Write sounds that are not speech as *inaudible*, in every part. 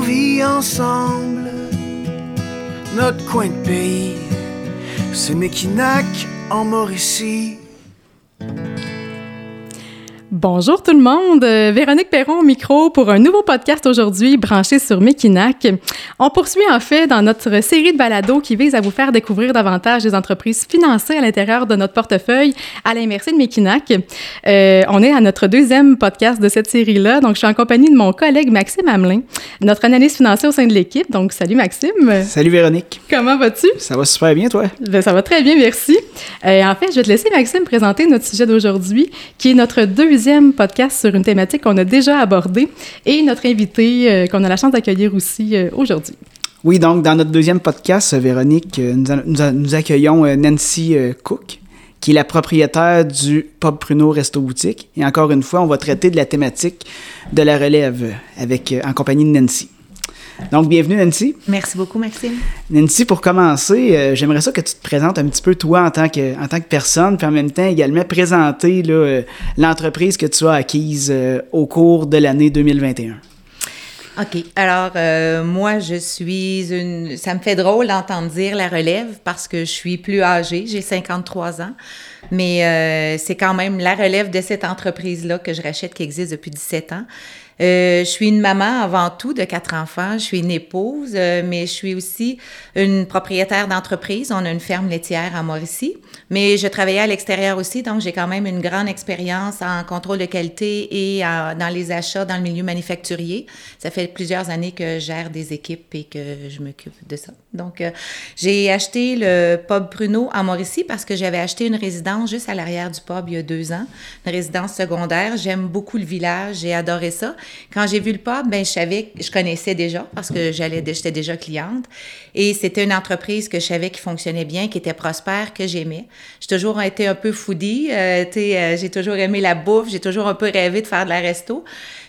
vit ensemble notre coin de pays, c'est Mekinac en Mauricie. Bonjour tout le monde, euh, Véronique Perron au micro pour un nouveau podcast aujourd'hui branché sur Mekinac. On poursuit en fait dans notre série de balados qui vise à vous faire découvrir davantage des entreprises financées à l'intérieur de notre portefeuille à l'inversé de Mekinac. Euh, on est à notre deuxième podcast de cette série-là, donc je suis en compagnie de mon collègue Maxime Hamelin, notre analyste financier au sein de l'équipe. Donc salut Maxime. Salut Véronique. Comment vas-tu? Ça va super bien toi? Ben, ça va très bien, merci. Euh, en fait, je vais te laisser Maxime présenter notre sujet d'aujourd'hui qui est notre deuxième podcast sur une thématique qu'on a déjà abordée et notre invité euh, qu'on a la chance d'accueillir aussi euh, aujourd'hui. Oui, donc dans notre deuxième podcast, Véronique, euh, nous, accueillons Nancy Cook, qui est la propriétaire du Pub Pruno Resto Boutique. Et encore une fois, on va traiter de la thématique de la relève avec, en compagnie de Nancy. Donc, bienvenue, Nancy. Merci beaucoup, Maxime. Nancy, pour commencer, euh, j'aimerais ça que tu te présentes un petit peu toi en tant que, en tant que personne, puis en même temps également présenter euh, l'entreprise que tu as acquise euh, au cours de l'année 2021. OK. Alors, moi, je suis une. Ça me fait drôle d'entendre dire la relève parce que je suis plus âgée, j'ai 53 ans. Mais c'est quand même la relève de cette entreprise-là que je rachète qui existe depuis 17 ans. Euh, je suis une maman avant tout de quatre enfants. Je suis une épouse, euh, mais je suis aussi une propriétaire d'entreprise. On a une ferme laitière à Mauricie, mais je travaillais à l'extérieur aussi, donc j'ai quand même une grande expérience en contrôle de qualité et dans les achats dans le milieu manufacturier. Ça fait plusieurs années que je gère des équipes et que je m'occupe de ça. Donc, euh, j'ai acheté le pub Pruno à Mauricie parce que j'avais acheté une résidence juste à l'arrière du pub il y a deux ans, une résidence secondaire. J'aime beaucoup le village, j'ai adoré ça. Quand j'ai vu le pub, ben je savais, je connaissais déjà parce que j'allais, j'étais déjà cliente. Et c'était une entreprise que je savais qui fonctionnait bien, qui était prospère, que j'aimais. J'ai toujours été un peu foodie, euh, euh, j'ai toujours aimé la bouffe, j'ai toujours un peu rêvé de faire de la resto.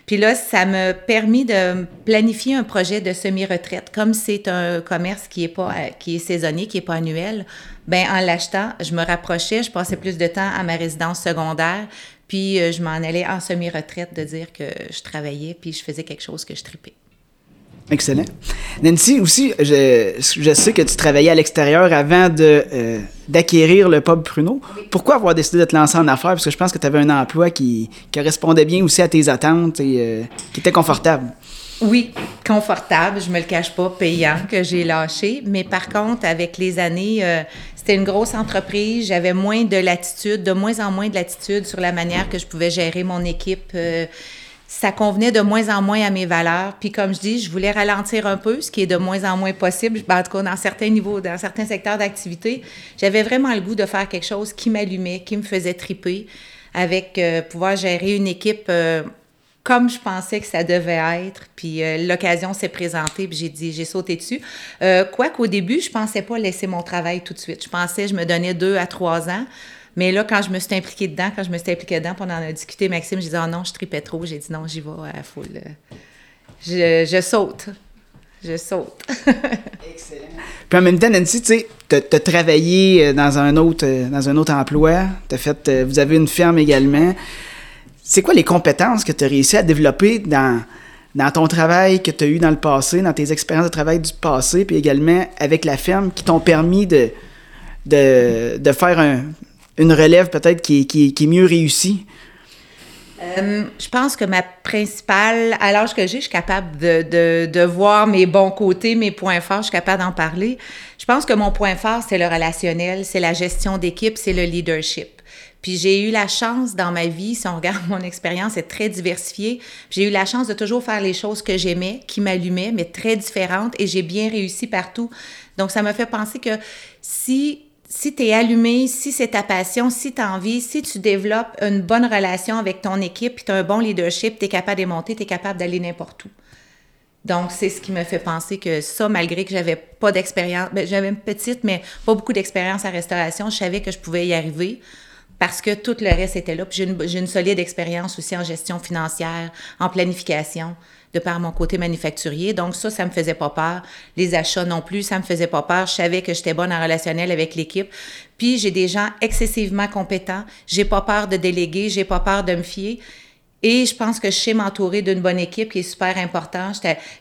Puis là, ça m'a permis de planifier un projet de semi-retraite. Comme c'est un commerce qui est pas euh, qui est saisonnier, qui est pas annuel, ben en l'achetant, je me rapprochais, je passais plus de temps à ma résidence secondaire, puis euh, je m'en allais en semi-retraite de dire que je travaillais, puis je faisais quelque chose que je tripais. Excellent. Nancy, aussi, je, je, sais que tu travaillais à l'extérieur avant de, euh, d'acquérir le pub Pruno. Pourquoi avoir décidé de te lancer en affaires? Parce que je pense que tu avais un emploi qui correspondait bien aussi à tes attentes et euh, qui était confortable. Oui, confortable, je me le cache pas, payant, que j'ai lâché. Mais par contre, avec les années, c'était une grosse entreprise, j'avais moins de latitude, de moins en moins de latitude sur la manière que je pouvais gérer mon équipe. Euh, ça convenait de moins en moins à mes valeurs. Puis comme je dis, je voulais ralentir un peu, ce qui est de moins en moins possible. Ben, en tout cas, dans certains niveaux, dans certains secteurs d'activité, j'avais vraiment le goût de faire quelque chose qui m'allumait, qui me faisait triper, avec euh, pouvoir gérer une équipe euh, comme je pensais que ça devait être. Puis euh, l'occasion s'est présentée, puis j'ai dit, j'ai sauté dessus. Euh, quoi début, je pensais pas laisser mon travail tout de suite. Je pensais, je me donnais deux à trois ans. Mais là, quand je me suis impliquée dedans, quand je me suis impliquée dedans, puis on en a discuté, Maxime, j'ai dit, oh non, je tripais trop. J'ai dit, non, j'y vais à full. Je, je saute. Je saute. *laughs* Excellent. Puis en même temps, Nancy, tu sais, tu as, travaillé euh, dans un autre, dans un autre emploi. As fait, vous avez une ferme également c'est quoi les compétences que tu as réussi à développer dans, dans ton travail que tu as eu dans le passé, dans tes expériences de travail du passé, puis également avec la ferme qui t'ont permis de, de, faire une relève peut-être qui, qui, est mieux réussie? Euh, je pense que ma principale, à l'âge que j'ai, je suis capable de, de, de, voir mes bons côtés, mes points forts, je suis capable d'en parler. Je pense que mon point fort, c'est le relationnel, c'est la gestion d'équipe, c'est le leadership. Puis j'ai eu la chance dans ma vie, si on regarde *laughs* mon expérience, c'est très diversifiée. J'ai eu la chance de toujours faire les choses que j'aimais, qui m'allumaient, mais très différentes, et j'ai bien réussi partout. Donc ça me fait penser que si si tu es allumé, si c'est ta passion, si tu as envie, si tu développes une bonne relation avec ton équipe, puis tu un bon leadership, tu es capable de monter, tu es capable d'aller n'importe où. Donc, c'est ce qui me fait penser que ça, malgré que j'avais pas d'expérience, ben, j'avais une petite, mais pas beaucoup d'expérience en restauration, je savais que je pouvais y arriver parce que tout le reste était là. J'ai une, solide expérience aussi en gestion financière, en planification, de par mon côté manufacturier. Donc ça, ça me faisait pas peur. Les achats non plus, ça me faisait pas peur. Je savais que j'étais bonne en relationnel avec l'équipe. Puis j'ai des gens excessivement compétents. J'ai pas peur de déléguer, j'ai pas peur de me fier. Et je pense que je sais m'entourer d'une bonne équipe qui est super important.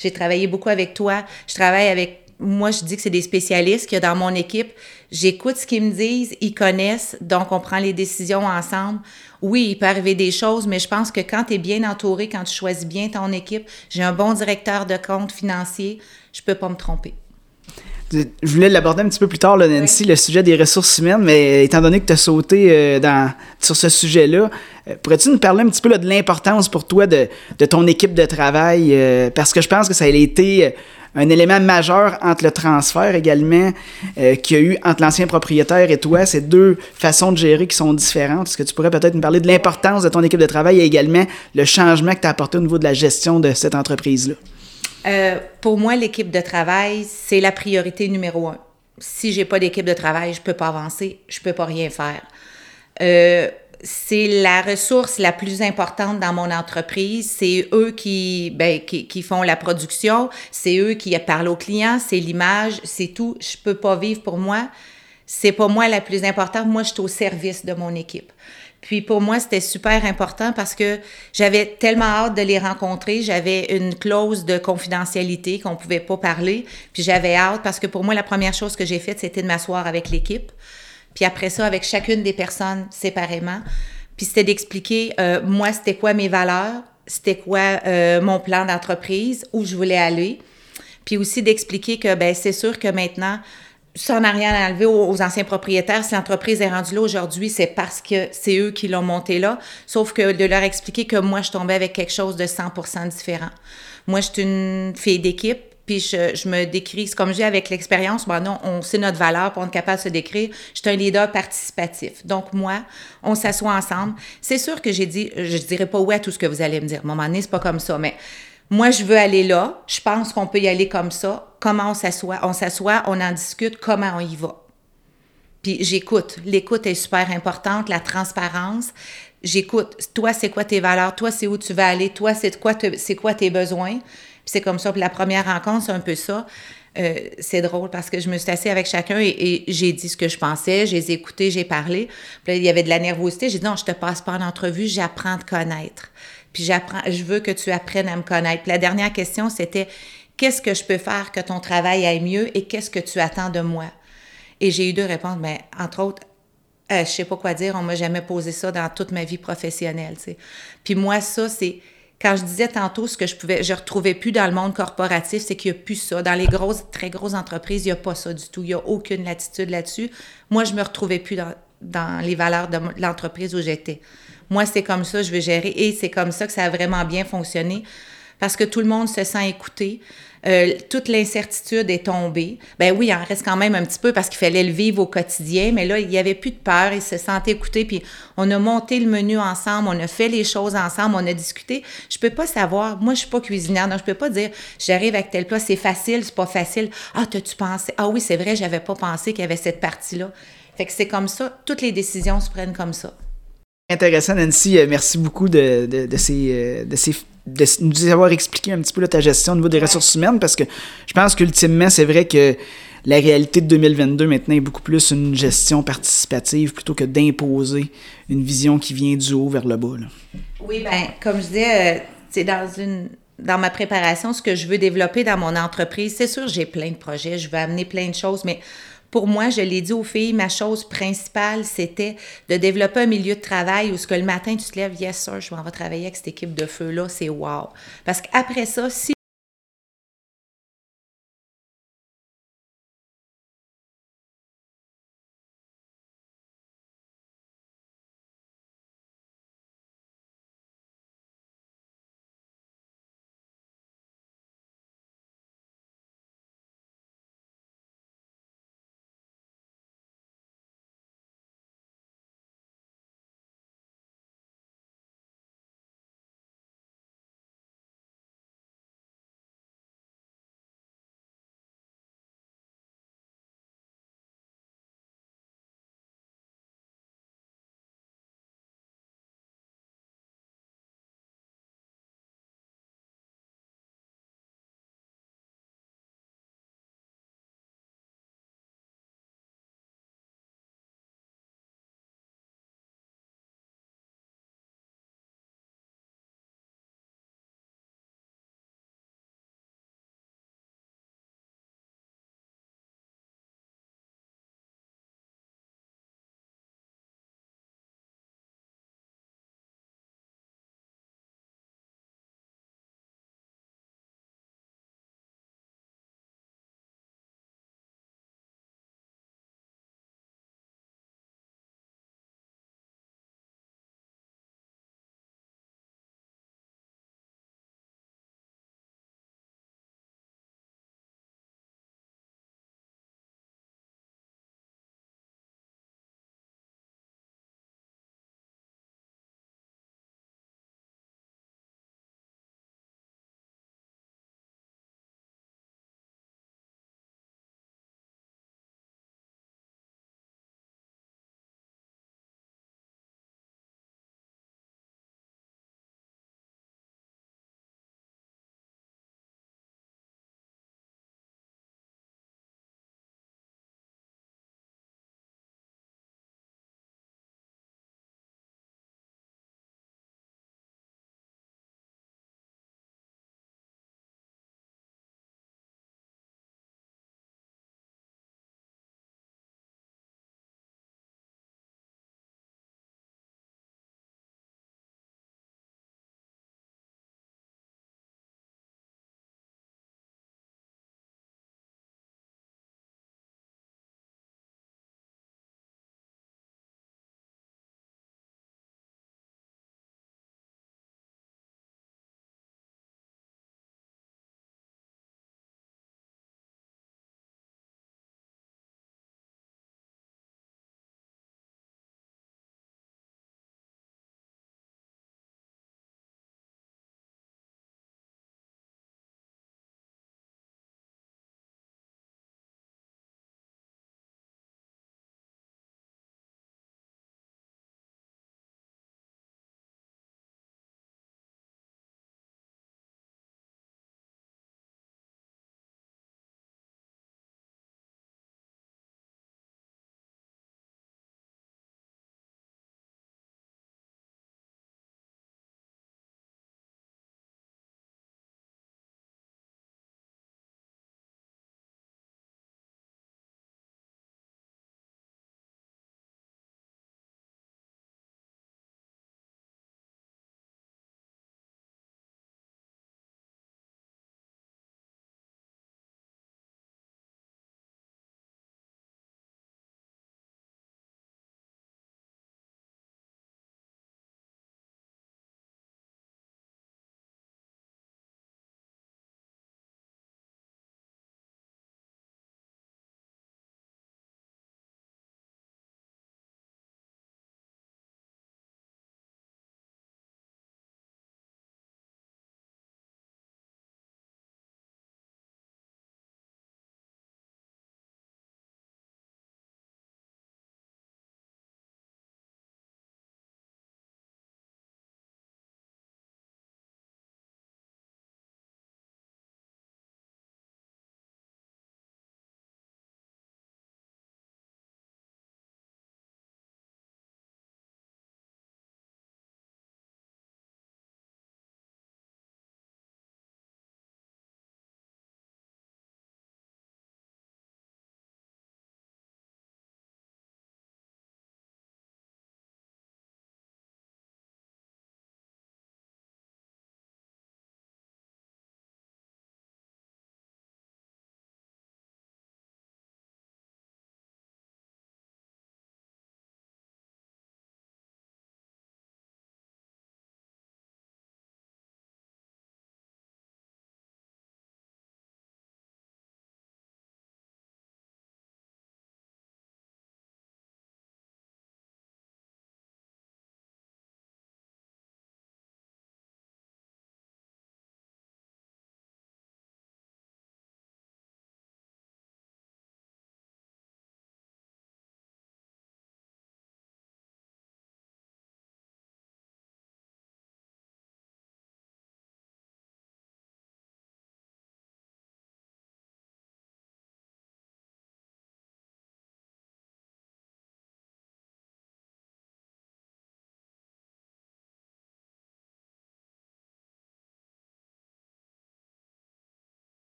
J'ai travaillé beaucoup avec toi. Je travaille avec moi, je dis que c'est des spécialistes qu'il y a dans mon équipe. J'écoute ce qu'ils me disent, ils connaissent, donc on prend les décisions ensemble. Oui, il peut arriver des choses, mais je pense que quand tu es bien entouré, quand tu choisis bien ton équipe, j'ai un bon directeur de compte financier, je peux pas me tromper. Je voulais l'aborder un petit peu plus tard, là, Nancy, le sujet des ressources humaines, mais étant donné que tu as sauté euh, dans, sur ce sujet-là, euh, pourrais-tu nous parler un petit peu de l'importance pour toi de, de, ton équipe de travail? Euh, parce que je pense que ça a été un élément majeur entre le transfert également euh, qu'il y a eu entre l'ancien propriétaire et toi. C'est deux façons de gérer qui sont différentes. Est-ce que tu pourrais peut-être nous parler de l'importance de ton équipe de travail et également le changement que tu as apporté au niveau de la gestion de cette entreprise-là? Euh, pour moi, l'équipe de travail, c'est la priorité numéro un. Si j'ai pas d'équipe de travail, je peux pas avancer, je peux pas rien faire. Euh, c'est la ressource la plus importante dans mon entreprise. C'est eux qui, ben, qui, qui, font la production, c'est eux qui parlent aux clients, c'est l'image, c'est tout. Je peux pas vivre pour moi. C'est pas moi la plus importante. Moi, je suis au service de mon équipe. Puis pour moi, c'était super important parce que j'avais tellement hâte de les rencontrer. J'avais une clause de confidentialité qu'on pouvait pas parler. Puis j'avais hâte parce que pour moi, la première chose que j'ai faite, c'était de m'asseoir avec l'équipe puis après ça, avec chacune des personnes séparément. Puis c'était d'expliquer, euh, moi, c'était quoi mes valeurs, c'était quoi euh, mon plan d'entreprise, où je voulais aller. Puis aussi d'expliquer que, ben c'est sûr que maintenant, ça n'a rien à enlever aux, anciens propriétaires. Si l'entreprise est rendue là aujourd'hui, c'est parce que c'est eux qui l'ont montée là. Sauf que de leur expliquer que moi, je tombais avec quelque chose de 100% différent. Moi, je suis une fille d'équipe puis je, me décris, comme j'ai avec l'expérience, ben non, on sait notre valeur, pour être capable de se décrire. Je suis un leader participatif. Donc, moi, on s'assoit ensemble. C'est sûr que j'ai dit, je ne dirais pas oui à tout ce que vous allez me dire. À un moment donné, c'est pas comme ça, mais moi, je veux aller là. Je pense qu'on peut y aller comme ça. Comment on s'assoit? On s'assoit, on en discute, comment on y va? Puis j'écoute. L'écoute est super importante, la transparence. J'écoute. Toi, c'est quoi tes valeurs? Toi, c'est où tu vas aller? Toi, c'est quoi, c'est quoi tes besoins? C'est comme ça. Puis la première rencontre, c'est un peu ça. Euh, c'est drôle parce que je me suis assise avec chacun et, j'ai dit ce que je pensais, j'ai écouté, j'ai parlé. Puis là, il y avait de la nervosité. J'ai dit non, je te passe pas en entrevue, j'apprends à connaître. Puis j'apprends, je veux que tu apprennes à me connaître. Puis la dernière question, c'était qu'est-ce que je peux faire que ton travail aille mieux et qu'est-ce que tu attends de moi? Et j'ai eu deux réponses, mais entre autres, euh, je sais pas quoi dire, on m'a jamais posé ça dans toute ma vie professionnelle. Puis moi, ça, c'est quand je disais tantôt ce que je pouvais, je retrouvais plus dans le monde corporatif, c'est qu'il n'y a plus ça. Dans les grosses, très grosses entreprises, il n'y a pas ça du tout. Il n'y a aucune latitude là-dessus. Moi, je me retrouvais plus dans, dans les valeurs de l'entreprise où j'étais. Moi, c'est comme ça, je veux gérer. Et c'est comme ça que ça a vraiment bien fonctionné parce que tout le monde se sent écouté. Euh, toute l'incertitude est tombée. Ben oui, il en reste quand même un petit peu parce qu'il fallait le vivre au quotidien, mais là, il n'y avait plus de peur, il se sentait écouté, puis on a monté le menu ensemble, on a fait les choses ensemble, on a discuté. Je peux pas savoir, moi, je suis pas cuisinière, donc je peux pas dire, j'arrive avec tel plat, c'est facile, c'est pas facile. Ah, t'as-tu pensé? Ah oui, c'est vrai, j'avais pas pensé qu'il y avait cette partie-là. Fait que c'est comme ça, toutes les décisions se prennent comme ça. Intéressant, Nancy. Euh, merci beaucoup de, ces, euh, de, ces, de nous avoir expliqué un petit peu ta gestion au niveau des ressources humaines parce que je pense qu'ultimement, c'est vrai que la réalité de 2022 maintenant est beaucoup plus une gestion participative plutôt que d'imposer une vision qui vient du haut vers le bas. Oui, ben comme je disais, c'est euh, dans une dans ma préparation, ce que je veux développer dans mon entreprise, c'est sûr, j'ai plein de projets, je veux amener plein de choses, mais pour moi, je l'ai dit aux filles, ma chose principale, c'était de développer un milieu de travail où ce que le matin, tu te lèves, yes sir, je vais travailler avec cette équipe de feu-là, c'est wow. Parce qu'après ça, si